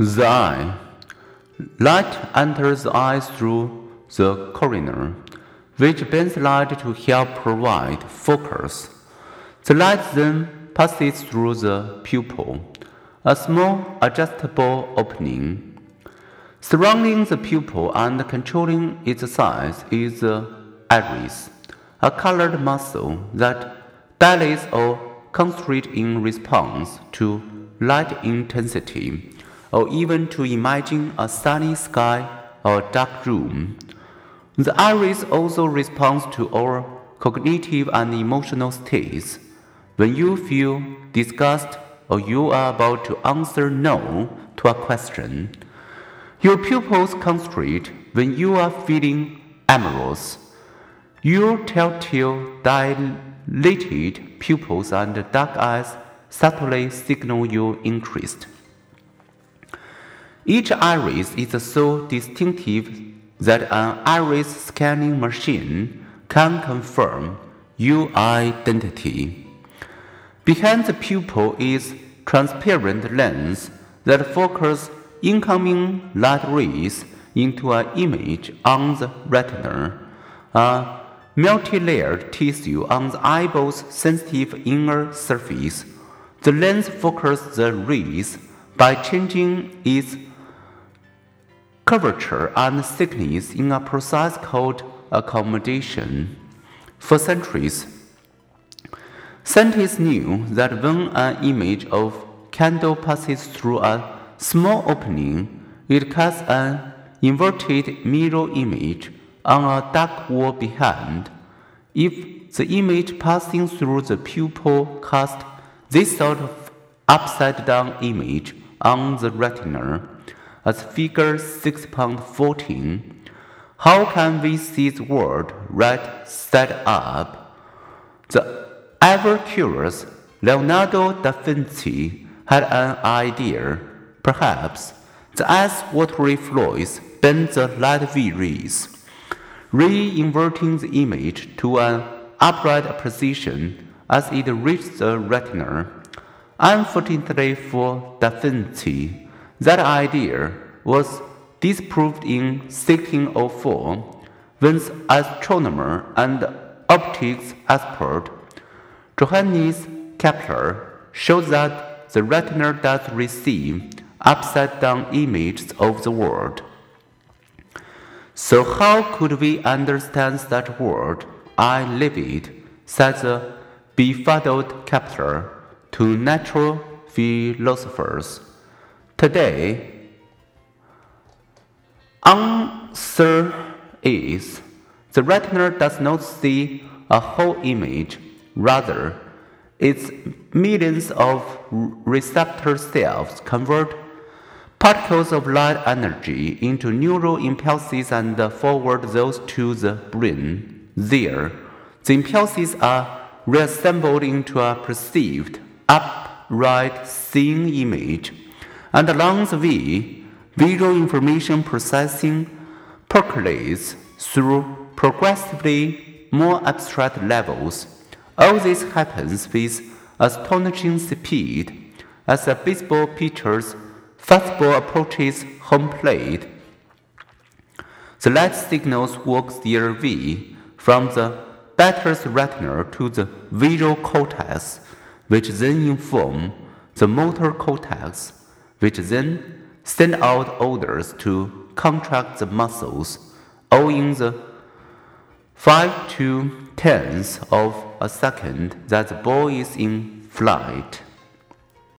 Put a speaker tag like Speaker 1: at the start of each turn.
Speaker 1: The eye. Light enters the eye through the cornea, which bends light to help provide focus. The light then passes through the pupil, a small adjustable opening. Surrounding the pupil and controlling its size is the iris, a colored muscle that dilates or constricts in response to light intensity or even to imagine a sunny sky or a dark room. The iris also responds to our cognitive and emotional states. When you feel disgust or you are about to answer no to a question, your pupils constrict when you are feeling amorous. Your telltale dilated pupils and dark eyes subtly signal your interest. Each iris is so distinctive that an iris scanning machine can confirm your identity. Behind the pupil is transparent lens that focus incoming light rays into an image on the retina, a multi-layered tissue on the eyeball's sensitive inner surface. The lens focuses the rays by changing its curvature and thickness in a process called accommodation. For centuries, scientists knew that when an image of candle passes through a small opening, it casts an inverted mirror image on a dark wall behind. If the image passing through the pupil casts this sort of upside down image on the retina, as figure 6.14, how can we see the world right side up? The ever curious Leonardo da Vinci had an idea. Perhaps the ice watery fluids bend the light rays, re-inverting the image to an upright position as it reaches the retina. Unfortunately for Da Vinci, that idea was disproved in 1604 when astronomer and optics expert Johannes Kepler showed that the retina does receive upside down images of the world. So, how could we understand that world? I live it, said the befuddled Kepler to natural philosophers. Today, answer is the retina does not see a whole image, rather, its millions of receptor cells convert particles of light energy into neural impulses and forward those to the brain. There, the impulses are reassembled into a perceived, upright, seeing image and along the way, visual information processing percolates through progressively more abstract levels. All this happens with astonishing speed as a baseball pitcher's fastball approaches home plate. The light signals work their way from the batter's retina to the visual cortex, which then inform the motor cortex which then send out orders to contract the muscles, all in the 5 to tenths of a second that the ball is in flight.